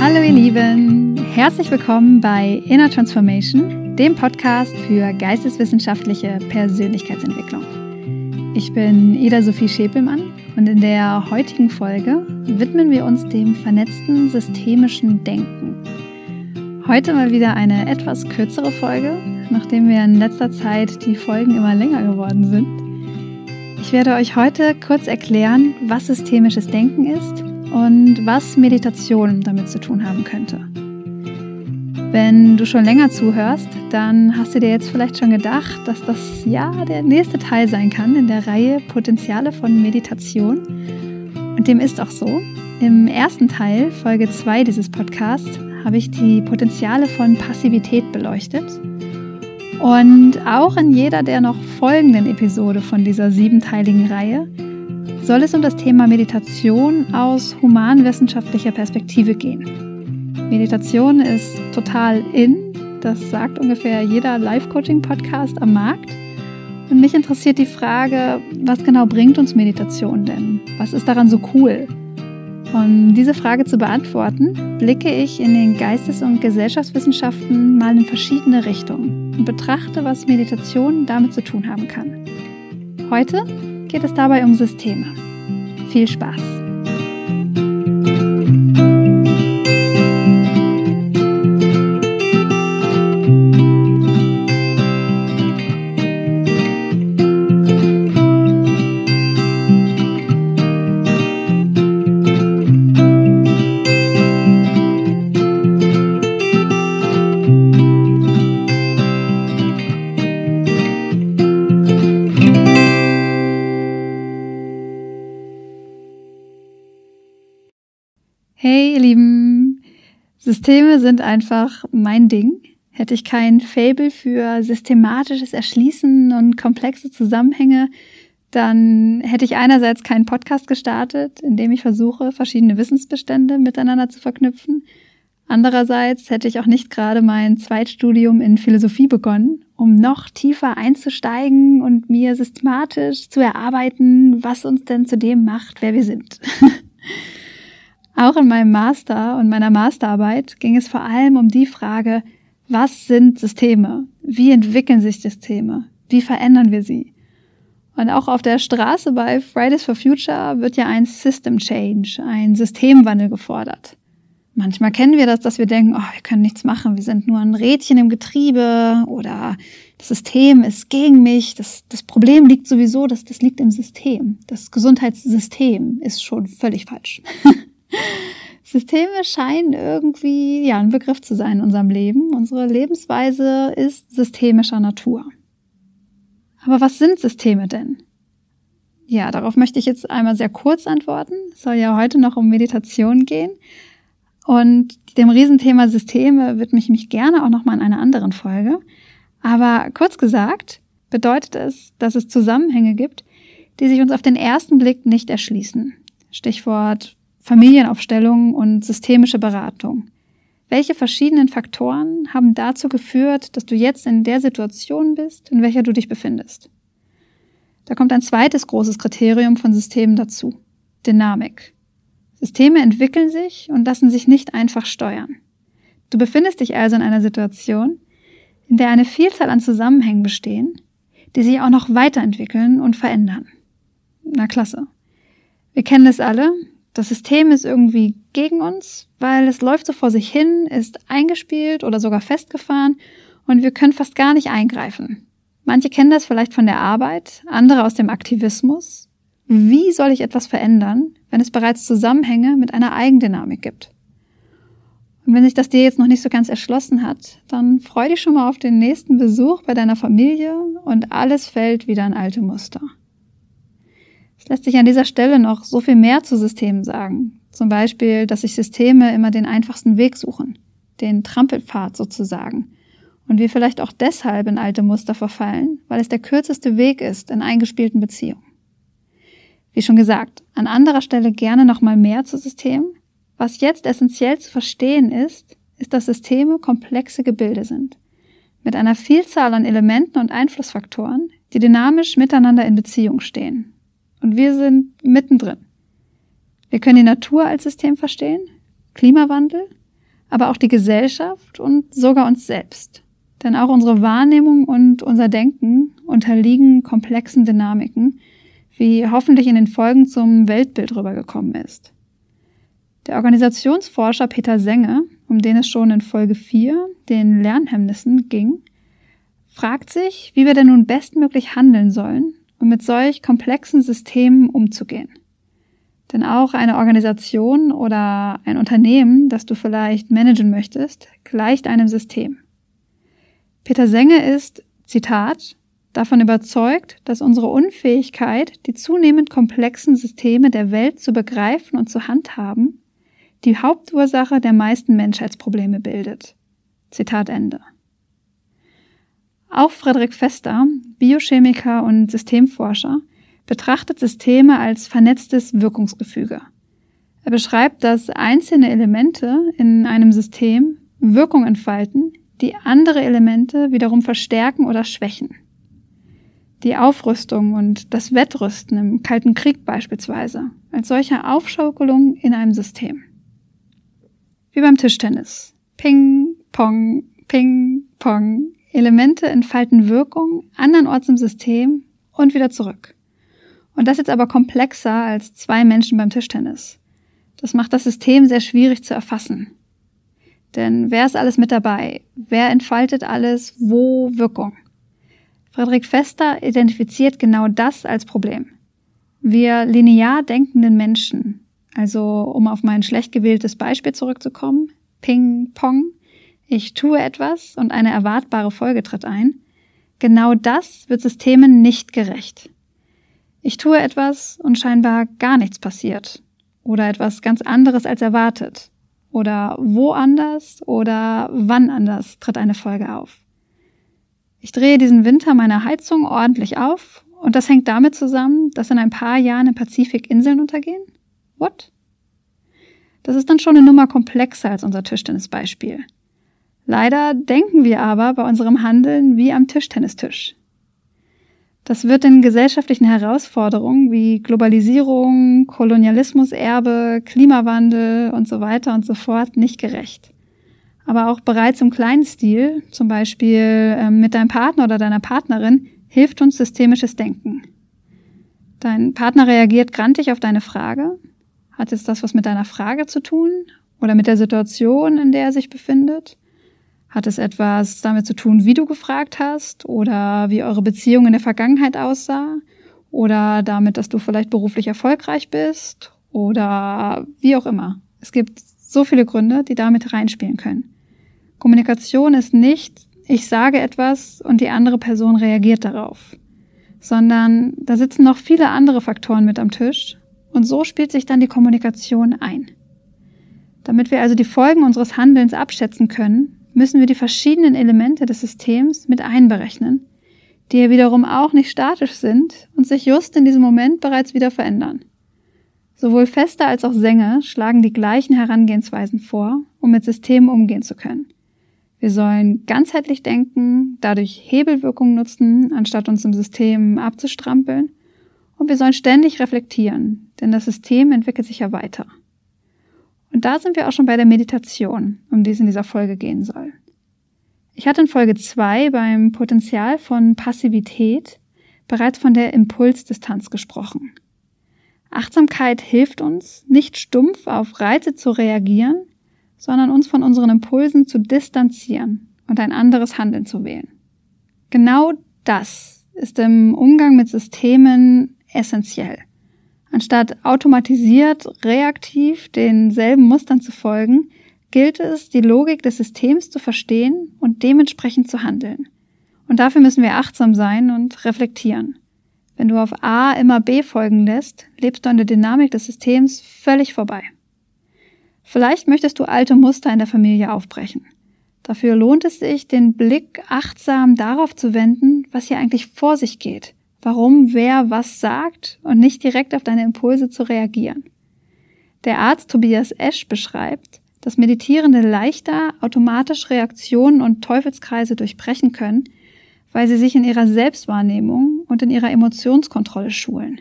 Hallo ihr Lieben, herzlich willkommen bei Inner Transformation, dem Podcast für geisteswissenschaftliche Persönlichkeitsentwicklung. Ich bin Ida Sophie Schäpelmann und in der heutigen Folge widmen wir uns dem vernetzten systemischen Denken. Heute mal wieder eine etwas kürzere Folge, nachdem wir in letzter Zeit die Folgen immer länger geworden sind. Ich werde euch heute kurz erklären, was systemisches Denken ist und was Meditation damit zu tun haben könnte. Wenn du schon länger zuhörst, dann hast du dir jetzt vielleicht schon gedacht, dass das ja der nächste Teil sein kann in der Reihe Potenziale von Meditation. Und dem ist auch so. Im ersten Teil, Folge 2 dieses Podcasts, habe ich die Potenziale von Passivität beleuchtet. Und auch in jeder der noch folgenden Episode von dieser siebenteiligen Reihe soll es um das Thema Meditation aus humanwissenschaftlicher Perspektive gehen. Meditation ist total in, das sagt ungefähr jeder Live-Coaching-Podcast am Markt. Und mich interessiert die Frage, was genau bringt uns Meditation denn? Was ist daran so cool? Um diese Frage zu beantworten, blicke ich in den Geistes- und Gesellschaftswissenschaften mal in verschiedene Richtungen und betrachte, was Meditation damit zu tun haben kann. Heute geht es dabei um Systeme. Viel Spaß! Systeme sind einfach mein Ding. Hätte ich kein Fable für systematisches Erschließen und komplexe Zusammenhänge, dann hätte ich einerseits keinen Podcast gestartet, in dem ich versuche, verschiedene Wissensbestände miteinander zu verknüpfen. Andererseits hätte ich auch nicht gerade mein Zweitstudium in Philosophie begonnen, um noch tiefer einzusteigen und mir systematisch zu erarbeiten, was uns denn zu dem macht, wer wir sind. Auch in meinem Master und meiner Masterarbeit ging es vor allem um die Frage, was sind Systeme? Wie entwickeln sich Systeme? Wie verändern wir sie? Und auch auf der Straße bei Fridays for Future wird ja ein System Change, ein Systemwandel gefordert. Manchmal kennen wir das, dass wir denken, oh, wir können nichts machen, wir sind nur ein Rädchen im Getriebe oder das System ist gegen mich, das, das Problem liegt sowieso, das, das liegt im System. Das Gesundheitssystem ist schon völlig falsch. Systeme scheinen irgendwie ja ein Begriff zu sein in unserem Leben. Unsere Lebensweise ist systemischer Natur. Aber was sind Systeme denn? Ja, darauf möchte ich jetzt einmal sehr kurz antworten. Es soll ja heute noch um Meditation gehen. Und dem Riesenthema Systeme widme ich mich gerne auch nochmal in einer anderen Folge. Aber kurz gesagt bedeutet es, dass es Zusammenhänge gibt, die sich uns auf den ersten Blick nicht erschließen. Stichwort Familienaufstellung und systemische Beratung. Welche verschiedenen Faktoren haben dazu geführt, dass du jetzt in der Situation bist, in welcher du dich befindest? Da kommt ein zweites großes Kriterium von Systemen dazu. Dynamik. Systeme entwickeln sich und lassen sich nicht einfach steuern. Du befindest dich also in einer Situation, in der eine Vielzahl an Zusammenhängen bestehen, die sich auch noch weiterentwickeln und verändern. Na klasse. Wir kennen es alle, das System ist irgendwie gegen uns, weil es läuft so vor sich hin, ist eingespielt oder sogar festgefahren und wir können fast gar nicht eingreifen. Manche kennen das vielleicht von der Arbeit, andere aus dem Aktivismus. Wie soll ich etwas verändern, wenn es bereits Zusammenhänge mit einer Eigendynamik gibt? Und wenn sich das dir jetzt noch nicht so ganz erschlossen hat, dann freu dich schon mal auf den nächsten Besuch bei deiner Familie und alles fällt wieder in alte Muster. Lässt sich an dieser Stelle noch so viel mehr zu Systemen sagen. Zum Beispiel, dass sich Systeme immer den einfachsten Weg suchen, den Trampelpfad sozusagen. Und wir vielleicht auch deshalb in alte Muster verfallen, weil es der kürzeste Weg ist in eingespielten Beziehungen. Wie schon gesagt, an anderer Stelle gerne nochmal mehr zu Systemen. Was jetzt essentiell zu verstehen ist, ist, dass Systeme komplexe Gebilde sind. Mit einer Vielzahl an Elementen und Einflussfaktoren, die dynamisch miteinander in Beziehung stehen. Und wir sind mittendrin. Wir können die Natur als System verstehen, Klimawandel, aber auch die Gesellschaft und sogar uns selbst. Denn auch unsere Wahrnehmung und unser Denken unterliegen komplexen Dynamiken, wie hoffentlich in den Folgen zum Weltbild rübergekommen ist. Der Organisationsforscher Peter Senge, um den es schon in Folge 4, den Lernhemmnissen, ging, fragt sich, wie wir denn nun bestmöglich handeln sollen, um mit solch komplexen Systemen umzugehen. Denn auch eine Organisation oder ein Unternehmen, das du vielleicht managen möchtest, gleicht einem System. Peter Senge ist, Zitat, davon überzeugt, dass unsere Unfähigkeit, die zunehmend komplexen Systeme der Welt zu begreifen und zu handhaben, die Hauptursache der meisten Menschheitsprobleme bildet. Zitat Ende. Auch Frederik Fester, Biochemiker und Systemforscher, betrachtet Systeme als vernetztes Wirkungsgefüge. Er beschreibt, dass einzelne Elemente in einem System Wirkung entfalten, die andere Elemente wiederum verstärken oder schwächen. Die Aufrüstung und das Wettrüsten im Kalten Krieg beispielsweise als solche Aufschaukelung in einem System. Wie beim Tischtennis. Ping, Pong, Ping, Pong. Elemente entfalten Wirkung andernorts im System und wieder zurück. Und das jetzt aber komplexer als zwei Menschen beim Tischtennis. Das macht das System sehr schwierig zu erfassen. Denn wer ist alles mit dabei? Wer entfaltet alles wo Wirkung? Friedrich Fester identifiziert genau das als Problem. Wir linear denkenden Menschen, also um auf mein schlecht gewähltes Beispiel zurückzukommen, Ping Pong, ich tue etwas und eine erwartbare Folge tritt ein, genau das wird Systemen nicht gerecht. Ich tue etwas und scheinbar gar nichts passiert. Oder etwas ganz anderes als erwartet. Oder woanders oder wann anders tritt eine Folge auf. Ich drehe diesen Winter meine Heizung ordentlich auf und das hängt damit zusammen, dass in ein paar Jahren im Pazifik Inseln untergehen? What? Das ist dann schon eine Nummer komplexer als unser Tischtennisbeispiel. Leider denken wir aber bei unserem Handeln wie am Tischtennistisch. Das wird den gesellschaftlichen Herausforderungen wie Globalisierung, Kolonialismuserbe, Klimawandel und so weiter und so fort nicht gerecht. Aber auch bereits im kleinen Stil, zum Beispiel ähm, mit deinem Partner oder deiner Partnerin, hilft uns systemisches Denken. Dein Partner reagiert grantig auf deine Frage. Hat jetzt das was mit deiner Frage zu tun oder mit der Situation, in der er sich befindet? Hat es etwas damit zu tun, wie du gefragt hast oder wie eure Beziehung in der Vergangenheit aussah? Oder damit, dass du vielleicht beruflich erfolgreich bist? Oder wie auch immer. Es gibt so viele Gründe, die damit reinspielen können. Kommunikation ist nicht, ich sage etwas und die andere Person reagiert darauf, sondern da sitzen noch viele andere Faktoren mit am Tisch und so spielt sich dann die Kommunikation ein. Damit wir also die Folgen unseres Handelns abschätzen können, müssen wir die verschiedenen Elemente des Systems mit einberechnen, die ja wiederum auch nicht statisch sind und sich just in diesem Moment bereits wieder verändern. Sowohl Fester als auch Sänger schlagen die gleichen Herangehensweisen vor, um mit Systemen umgehen zu können. Wir sollen ganzheitlich denken, dadurch Hebelwirkungen nutzen, anstatt uns im System abzustrampeln. Und wir sollen ständig reflektieren, denn das System entwickelt sich ja weiter. Und da sind wir auch schon bei der Meditation, um die es in dieser Folge gehen soll. Ich hatte in Folge 2 beim Potenzial von Passivität bereits von der Impulsdistanz gesprochen. Achtsamkeit hilft uns, nicht stumpf auf Reize zu reagieren, sondern uns von unseren Impulsen zu distanzieren und ein anderes Handeln zu wählen. Genau das ist im Umgang mit Systemen essentiell. Anstatt automatisiert, reaktiv denselben Mustern zu folgen, gilt es, die Logik des Systems zu verstehen und dementsprechend zu handeln. Und dafür müssen wir achtsam sein und reflektieren. Wenn du auf A immer B folgen lässt, lebst du an der Dynamik des Systems völlig vorbei. Vielleicht möchtest du alte Muster in der Familie aufbrechen. Dafür lohnt es sich, den Blick achtsam darauf zu wenden, was hier eigentlich vor sich geht warum wer was sagt und nicht direkt auf deine Impulse zu reagieren. Der Arzt Tobias Esch beschreibt, dass Meditierende leichter automatisch Reaktionen und Teufelskreise durchbrechen können, weil sie sich in ihrer Selbstwahrnehmung und in ihrer Emotionskontrolle schulen.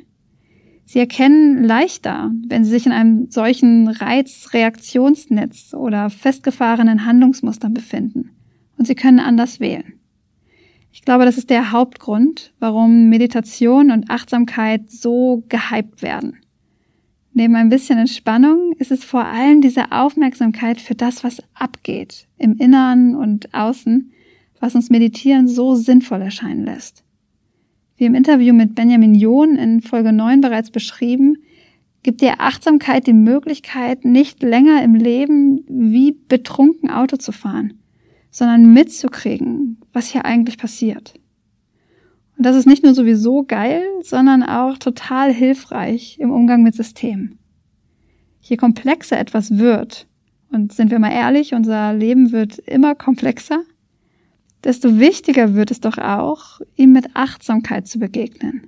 Sie erkennen leichter, wenn sie sich in einem solchen Reizreaktionsnetz oder festgefahrenen Handlungsmustern befinden. Und sie können anders wählen. Ich glaube, das ist der Hauptgrund, warum Meditation und Achtsamkeit so gehypt werden. Neben ein bisschen Entspannung ist es vor allem diese Aufmerksamkeit für das, was abgeht, im Innern und Außen, was uns Meditieren so sinnvoll erscheinen lässt. Wie im Interview mit Benjamin John in Folge 9 bereits beschrieben, gibt dir Achtsamkeit die Möglichkeit, nicht länger im Leben wie betrunken Auto zu fahren, sondern mitzukriegen, was hier eigentlich passiert. Und das ist nicht nur sowieso geil, sondern auch total hilfreich im Umgang mit Systemen. Je komplexer etwas wird, und sind wir mal ehrlich, unser Leben wird immer komplexer, desto wichtiger wird es doch auch, ihm mit Achtsamkeit zu begegnen.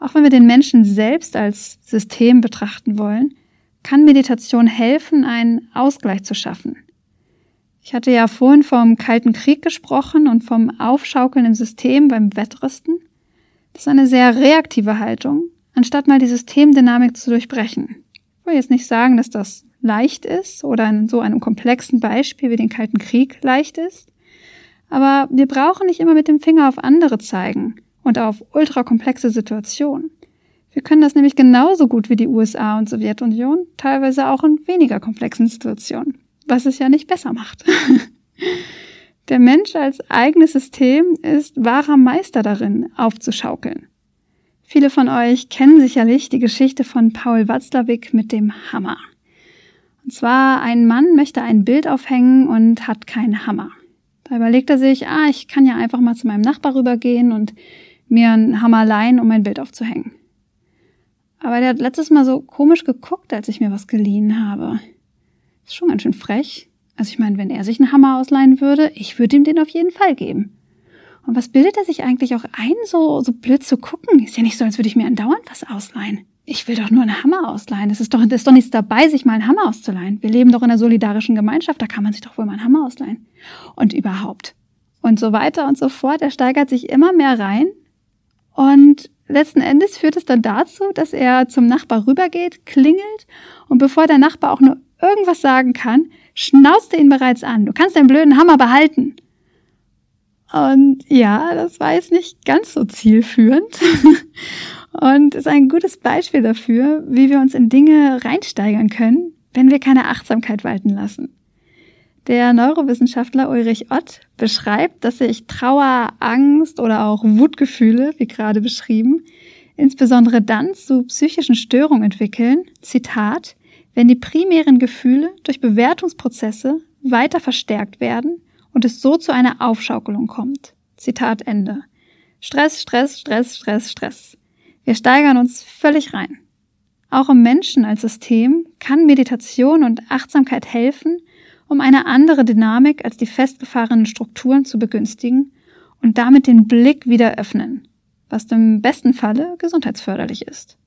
Auch wenn wir den Menschen selbst als System betrachten wollen, kann Meditation helfen, einen Ausgleich zu schaffen. Ich hatte ja vorhin vom Kalten Krieg gesprochen und vom Aufschaukeln im System beim Wettrüsten. Das ist eine sehr reaktive Haltung, anstatt mal die Systemdynamik zu durchbrechen. Ich will jetzt nicht sagen, dass das leicht ist oder in so einem komplexen Beispiel wie den Kalten Krieg leicht ist. Aber wir brauchen nicht immer mit dem Finger auf andere zeigen und auf ultrakomplexe Situationen. Wir können das nämlich genauso gut wie die USA und Sowjetunion, teilweise auch in weniger komplexen Situationen, was es ja nicht besser macht. Der Mensch als eigenes System ist wahrer Meister darin, aufzuschaukeln. Viele von euch kennen sicherlich die Geschichte von Paul Watzlawick mit dem Hammer. Und zwar ein Mann möchte ein Bild aufhängen und hat keinen Hammer. Da überlegt er sich, ah, ich kann ja einfach mal zu meinem Nachbar rübergehen und mir einen Hammer leihen, um mein Bild aufzuhängen. Aber der hat letztes Mal so komisch geguckt, als ich mir was geliehen habe. Ist schon ganz schön frech. Also ich meine, wenn er sich einen Hammer ausleihen würde, ich würde ihm den auf jeden Fall geben. Und was bildet er sich eigentlich auch ein, so, so blöd zu gucken? Ist ja nicht so, als würde ich mir andauernd was ausleihen. Ich will doch nur einen Hammer ausleihen. Es ist doch, es ist doch nichts dabei, sich mal einen Hammer auszuleihen. Wir leben doch in einer solidarischen Gemeinschaft, da kann man sich doch wohl mal einen Hammer ausleihen. Und überhaupt. Und so weiter und so fort. Er steigert sich immer mehr rein. Und letzten Endes führt es dann dazu, dass er zum Nachbar rübergeht, klingelt und bevor der Nachbar auch nur irgendwas sagen kann, schnauzt ihn bereits an. Du kannst deinen blöden Hammer behalten. Und ja, das war jetzt nicht ganz so zielführend. und ist ein gutes Beispiel dafür, wie wir uns in Dinge reinsteigern können, wenn wir keine Achtsamkeit walten lassen. Der Neurowissenschaftler Ulrich Ott beschreibt, dass sich Trauer, Angst oder auch Wutgefühle, wie gerade beschrieben, insbesondere dann zu psychischen Störungen entwickeln, Zitat, wenn die primären Gefühle durch Bewertungsprozesse weiter verstärkt werden und es so zu einer Aufschaukelung kommt. Zitat Ende. Stress, Stress, Stress, Stress, Stress. Wir steigern uns völlig rein. Auch im Menschen als System kann Meditation und Achtsamkeit helfen, um eine andere Dynamik als die festgefahrenen Strukturen zu begünstigen und damit den Blick wieder öffnen, was im besten Falle gesundheitsförderlich ist.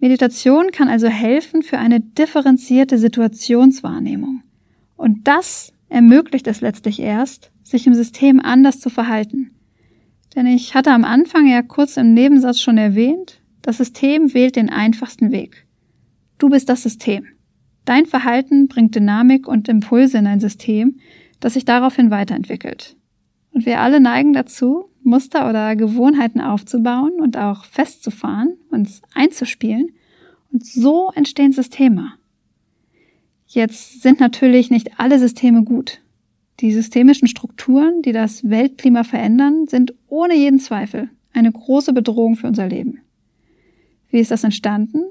Meditation kann also helfen für eine differenzierte Situationswahrnehmung. Und das ermöglicht es letztlich erst, sich im System anders zu verhalten. Denn ich hatte am Anfang ja kurz im Nebensatz schon erwähnt, das System wählt den einfachsten Weg. Du bist das System. Dein Verhalten bringt Dynamik und Impulse in ein System, das sich daraufhin weiterentwickelt. Und wir alle neigen dazu, Muster oder Gewohnheiten aufzubauen und auch festzufahren, uns einzuspielen. Und so entstehen Systeme. Jetzt sind natürlich nicht alle Systeme gut. Die systemischen Strukturen, die das Weltklima verändern, sind ohne jeden Zweifel eine große Bedrohung für unser Leben. Wie ist das entstanden?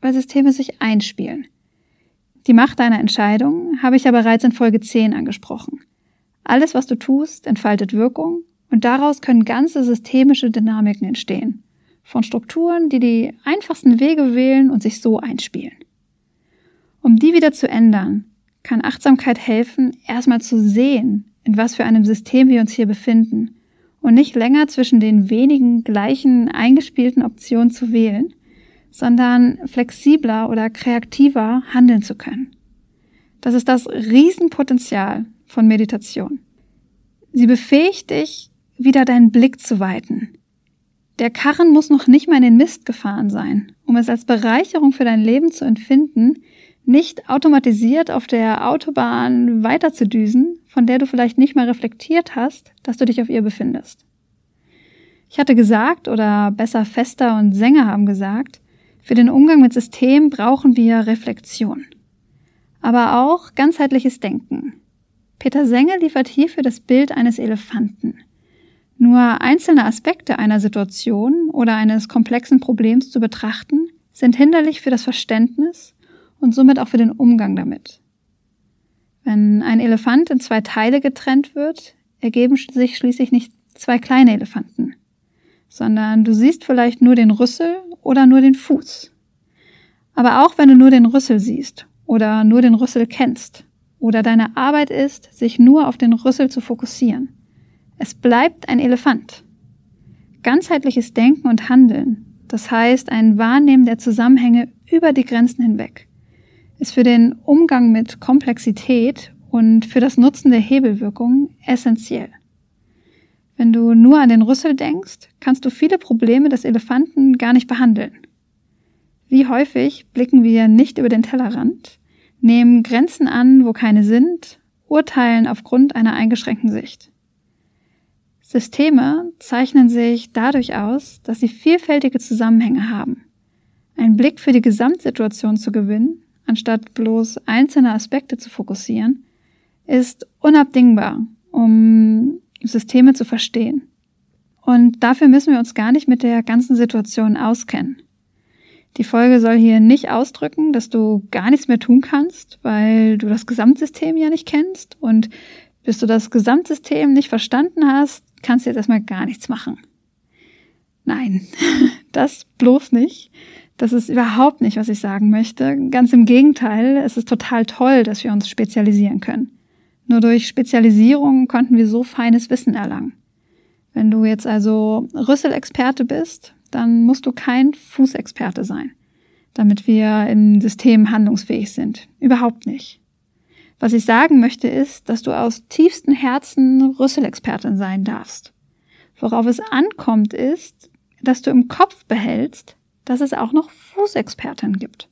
Weil Systeme sich einspielen. Die Macht deiner Entscheidung habe ich ja bereits in Folge 10 angesprochen. Alles, was du tust, entfaltet Wirkung und daraus können ganze systemische Dynamiken entstehen. Von Strukturen, die die einfachsten Wege wählen und sich so einspielen. Um die wieder zu ändern, kann Achtsamkeit helfen, erstmal zu sehen, in was für einem System wir uns hier befinden und nicht länger zwischen den wenigen gleichen eingespielten Optionen zu wählen, sondern flexibler oder kreativer handeln zu können. Das ist das Riesenpotenzial von Meditation. Sie befähigt dich, wieder deinen Blick zu weiten, Der Karren muss noch nicht mal in den Mist gefahren sein, um es als Bereicherung für dein Leben zu empfinden, nicht automatisiert auf der Autobahn weiterzudüsen, von der du vielleicht nicht mal reflektiert hast, dass du dich auf ihr befindest. Ich hatte gesagt, oder besser Fester und Sänger haben gesagt, für den Umgang mit System brauchen wir Reflexion. Aber auch ganzheitliches Denken. Peter Senge liefert hierfür das Bild eines Elefanten. Nur einzelne Aspekte einer Situation oder eines komplexen Problems zu betrachten, sind hinderlich für das Verständnis und somit auch für den Umgang damit. Wenn ein Elefant in zwei Teile getrennt wird, ergeben sich schließlich nicht zwei kleine Elefanten, sondern du siehst vielleicht nur den Rüssel oder nur den Fuß. Aber auch wenn du nur den Rüssel siehst oder nur den Rüssel kennst oder deine Arbeit ist, sich nur auf den Rüssel zu fokussieren, es bleibt ein Elefant. Ganzheitliches Denken und Handeln, das heißt ein Wahrnehmen der Zusammenhänge über die Grenzen hinweg, ist für den Umgang mit Komplexität und für das Nutzen der Hebelwirkung essentiell. Wenn du nur an den Rüssel denkst, kannst du viele Probleme des Elefanten gar nicht behandeln. Wie häufig blicken wir nicht über den Tellerrand, nehmen Grenzen an, wo keine sind, urteilen aufgrund einer eingeschränkten Sicht. Systeme zeichnen sich dadurch aus, dass sie vielfältige Zusammenhänge haben. Einen Blick für die Gesamtsituation zu gewinnen anstatt bloß einzelne Aspekte zu fokussieren, ist unabdingbar, um Systeme zu verstehen. Und dafür müssen wir uns gar nicht mit der ganzen Situation auskennen. Die Folge soll hier nicht ausdrücken, dass du gar nichts mehr tun kannst, weil du das Gesamtsystem ja nicht kennst und bis du das Gesamtsystem nicht verstanden hast, kannst du jetzt erstmal gar nichts machen. Nein, das bloß nicht. Das ist überhaupt nicht, was ich sagen möchte. Ganz im Gegenteil, es ist total toll, dass wir uns spezialisieren können. Nur durch Spezialisierung konnten wir so feines Wissen erlangen. Wenn du jetzt also Rüsselexperte bist, dann musst du kein Fußexperte sein, damit wir im System handlungsfähig sind. Überhaupt nicht. Was ich sagen möchte ist, dass du aus tiefstem Herzen Rüsselexpertin sein darfst. Worauf es ankommt ist, dass du im Kopf behältst, dass es auch noch Fußexperten gibt.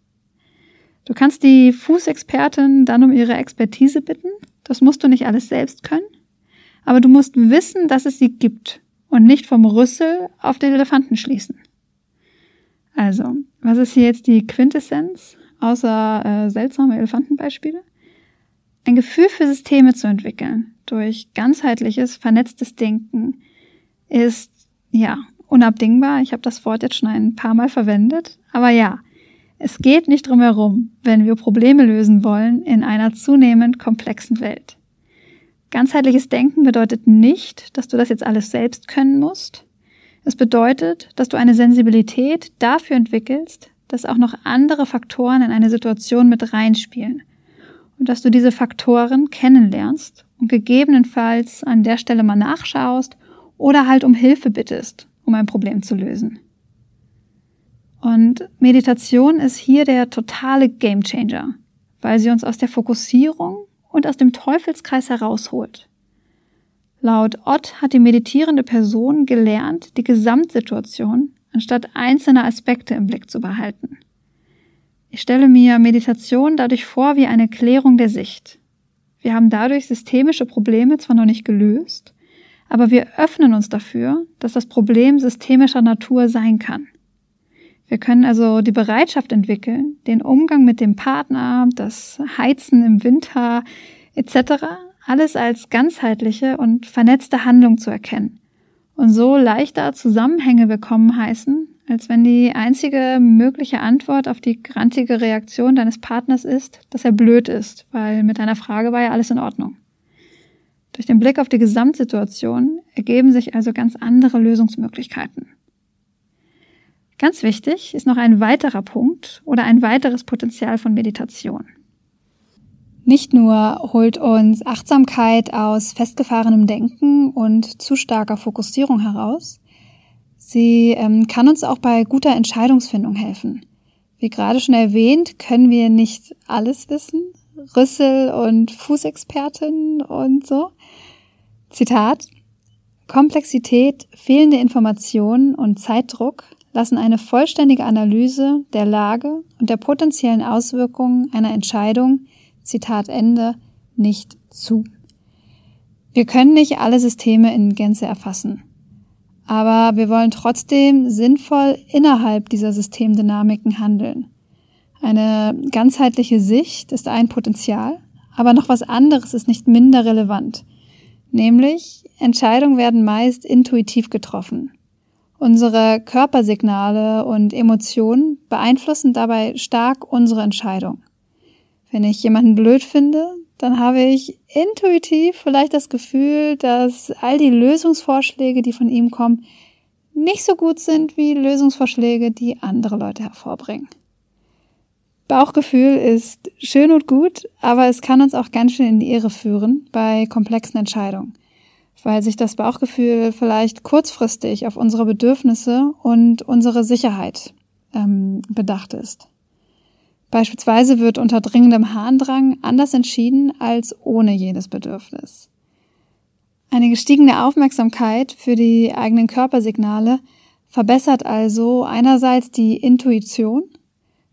Du kannst die Fußexpertin dann um ihre Expertise bitten. Das musst du nicht alles selbst können. Aber du musst wissen, dass es sie gibt und nicht vom Rüssel auf den Elefanten schließen. Also, was ist hier jetzt die Quintessenz außer äh, seltsame Elefantenbeispiele? Ein Gefühl für Systeme zu entwickeln durch ganzheitliches, vernetztes Denken ist ja unabdingbar. Ich habe das Wort jetzt schon ein paar Mal verwendet. Aber ja, es geht nicht drum herum, wenn wir Probleme lösen wollen in einer zunehmend komplexen Welt. Ganzheitliches Denken bedeutet nicht, dass du das jetzt alles selbst können musst. Es bedeutet, dass du eine Sensibilität dafür entwickelst, dass auch noch andere Faktoren in eine Situation mit reinspielen und dass du diese Faktoren kennenlernst und gegebenenfalls an der Stelle mal nachschaust oder halt um Hilfe bittest um ein Problem zu lösen. Und Meditation ist hier der totale Gamechanger, weil sie uns aus der Fokussierung und aus dem Teufelskreis herausholt. Laut Ott hat die meditierende Person gelernt, die Gesamtsituation anstatt einzelner Aspekte im Blick zu behalten. Ich stelle mir Meditation dadurch vor wie eine Klärung der Sicht. Wir haben dadurch systemische Probleme zwar noch nicht gelöst, aber wir öffnen uns dafür, dass das Problem systemischer Natur sein kann. Wir können also die Bereitschaft entwickeln, den Umgang mit dem Partner, das Heizen im Winter etc. alles als ganzheitliche und vernetzte Handlung zu erkennen und so leichter Zusammenhänge willkommen heißen, als wenn die einzige mögliche Antwort auf die grantige Reaktion deines Partners ist, dass er blöd ist, weil mit deiner Frage war ja alles in Ordnung. Durch den Blick auf die Gesamtsituation ergeben sich also ganz andere Lösungsmöglichkeiten. Ganz wichtig ist noch ein weiterer Punkt oder ein weiteres Potenzial von Meditation. Nicht nur holt uns Achtsamkeit aus festgefahrenem Denken und zu starker Fokussierung heraus, sie ähm, kann uns auch bei guter Entscheidungsfindung helfen. Wie gerade schon erwähnt, können wir nicht alles wissen, Rüssel- und Fußexpertin und so. Zitat, Komplexität, fehlende Informationen und Zeitdruck lassen eine vollständige Analyse der Lage und der potenziellen Auswirkungen einer Entscheidung, Zitat Ende, nicht zu. Wir können nicht alle Systeme in Gänze erfassen. Aber wir wollen trotzdem sinnvoll innerhalb dieser Systemdynamiken handeln. Eine ganzheitliche Sicht ist ein Potenzial, aber noch was anderes ist nicht minder relevant. Nämlich, Entscheidungen werden meist intuitiv getroffen. Unsere Körpersignale und Emotionen beeinflussen dabei stark unsere Entscheidung. Wenn ich jemanden blöd finde, dann habe ich intuitiv vielleicht das Gefühl, dass all die Lösungsvorschläge, die von ihm kommen, nicht so gut sind wie Lösungsvorschläge, die andere Leute hervorbringen. Bauchgefühl ist schön und gut, aber es kann uns auch ganz schön in die Irre führen bei komplexen Entscheidungen, weil sich das Bauchgefühl vielleicht kurzfristig auf unsere Bedürfnisse und unsere Sicherheit ähm, bedacht ist. Beispielsweise wird unter dringendem Harndrang anders entschieden als ohne jedes Bedürfnis. Eine gestiegene Aufmerksamkeit für die eigenen Körpersignale verbessert also einerseits die Intuition.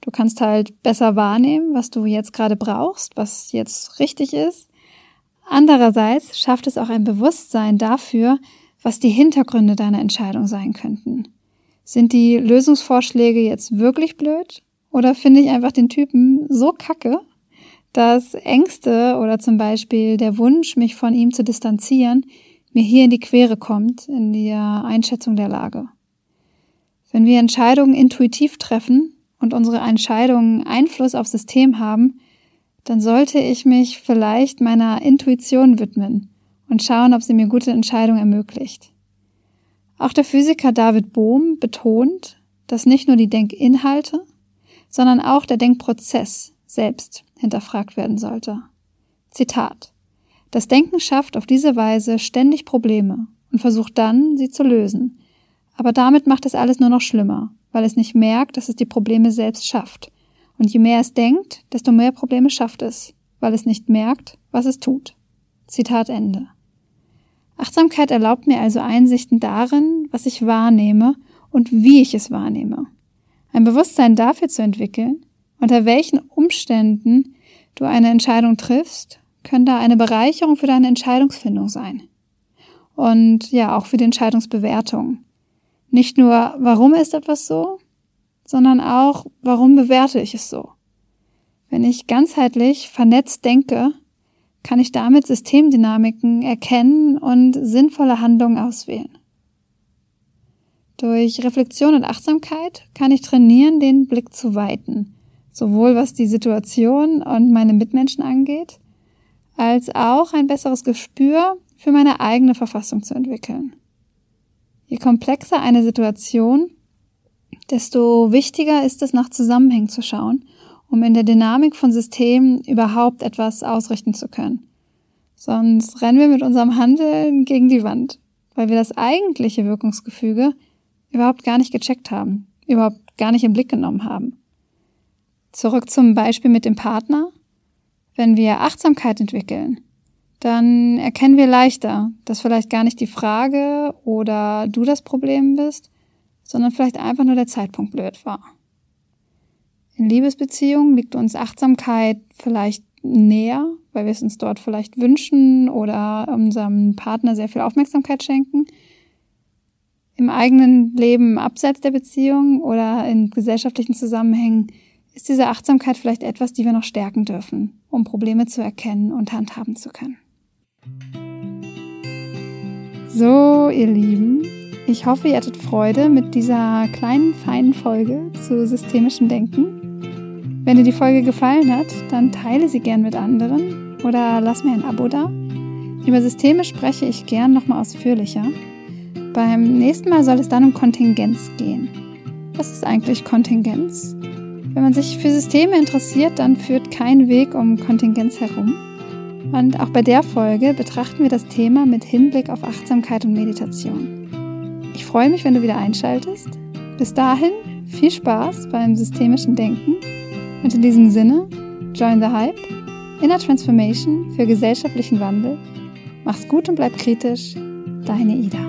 Du kannst halt besser wahrnehmen, was du jetzt gerade brauchst, was jetzt richtig ist. Andererseits schafft es auch ein Bewusstsein dafür, was die Hintergründe deiner Entscheidung sein könnten. Sind die Lösungsvorschläge jetzt wirklich blöd oder finde ich einfach den Typen so kacke, dass Ängste oder zum Beispiel der Wunsch, mich von ihm zu distanzieren, mir hier in die Quere kommt, in der Einschätzung der Lage. Wenn wir Entscheidungen intuitiv treffen und unsere Entscheidungen Einfluss aufs System haben, dann sollte ich mich vielleicht meiner Intuition widmen und schauen, ob sie mir gute Entscheidungen ermöglicht. Auch der Physiker David Bohm betont, dass nicht nur die Denkinhalte, sondern auch der Denkprozess selbst hinterfragt werden sollte. Zitat. Das Denken schafft auf diese Weise ständig Probleme und versucht dann, sie zu lösen. Aber damit macht es alles nur noch schlimmer, weil es nicht merkt, dass es die Probleme selbst schafft. Und je mehr es denkt, desto mehr Probleme schafft es, weil es nicht merkt, was es tut. Zitat Ende. Achtsamkeit erlaubt mir also Einsichten darin, was ich wahrnehme und wie ich es wahrnehme ein Bewusstsein dafür zu entwickeln, unter welchen Umständen du eine Entscheidung triffst, können da eine Bereicherung für deine Entscheidungsfindung sein. Und ja, auch für die Entscheidungsbewertung. Nicht nur, warum ist etwas so, sondern auch, warum bewerte ich es so. Wenn ich ganzheitlich vernetzt denke, kann ich damit Systemdynamiken erkennen und sinnvolle Handlungen auswählen. Durch Reflexion und Achtsamkeit kann ich trainieren, den Blick zu weiten, sowohl was die Situation und meine Mitmenschen angeht, als auch ein besseres Gespür für meine eigene Verfassung zu entwickeln. Je komplexer eine Situation, desto wichtiger ist es, nach Zusammenhängen zu schauen, um in der Dynamik von Systemen überhaupt etwas ausrichten zu können. Sonst rennen wir mit unserem Handeln gegen die Wand, weil wir das eigentliche Wirkungsgefüge überhaupt gar nicht gecheckt haben, überhaupt gar nicht im Blick genommen haben. Zurück zum Beispiel mit dem Partner. Wenn wir Achtsamkeit entwickeln, dann erkennen wir leichter, dass vielleicht gar nicht die Frage oder du das Problem bist, sondern vielleicht einfach nur der Zeitpunkt blöd war. In Liebesbeziehungen liegt uns Achtsamkeit vielleicht näher, weil wir es uns dort vielleicht wünschen oder unserem Partner sehr viel Aufmerksamkeit schenken im eigenen Leben abseits der Beziehung oder in gesellschaftlichen Zusammenhängen ist diese Achtsamkeit vielleicht etwas, die wir noch stärken dürfen, um Probleme zu erkennen und handhaben zu können. So, ihr Lieben, ich hoffe, ihr hattet Freude mit dieser kleinen, feinen Folge zu systemischem Denken. Wenn dir die Folge gefallen hat, dann teile sie gern mit anderen oder lass mir ein Abo da. Über Systeme spreche ich gern nochmal ausführlicher. Beim nächsten Mal soll es dann um Kontingenz gehen. Was ist eigentlich Kontingenz? Wenn man sich für Systeme interessiert, dann führt kein Weg um Kontingenz herum. Und auch bei der Folge betrachten wir das Thema mit Hinblick auf Achtsamkeit und Meditation. Ich freue mich, wenn du wieder einschaltest. Bis dahin viel Spaß beim systemischen Denken und in diesem Sinne, join the hype, Inner Transformation für gesellschaftlichen Wandel. Mach's gut und bleib kritisch. Deine Ida.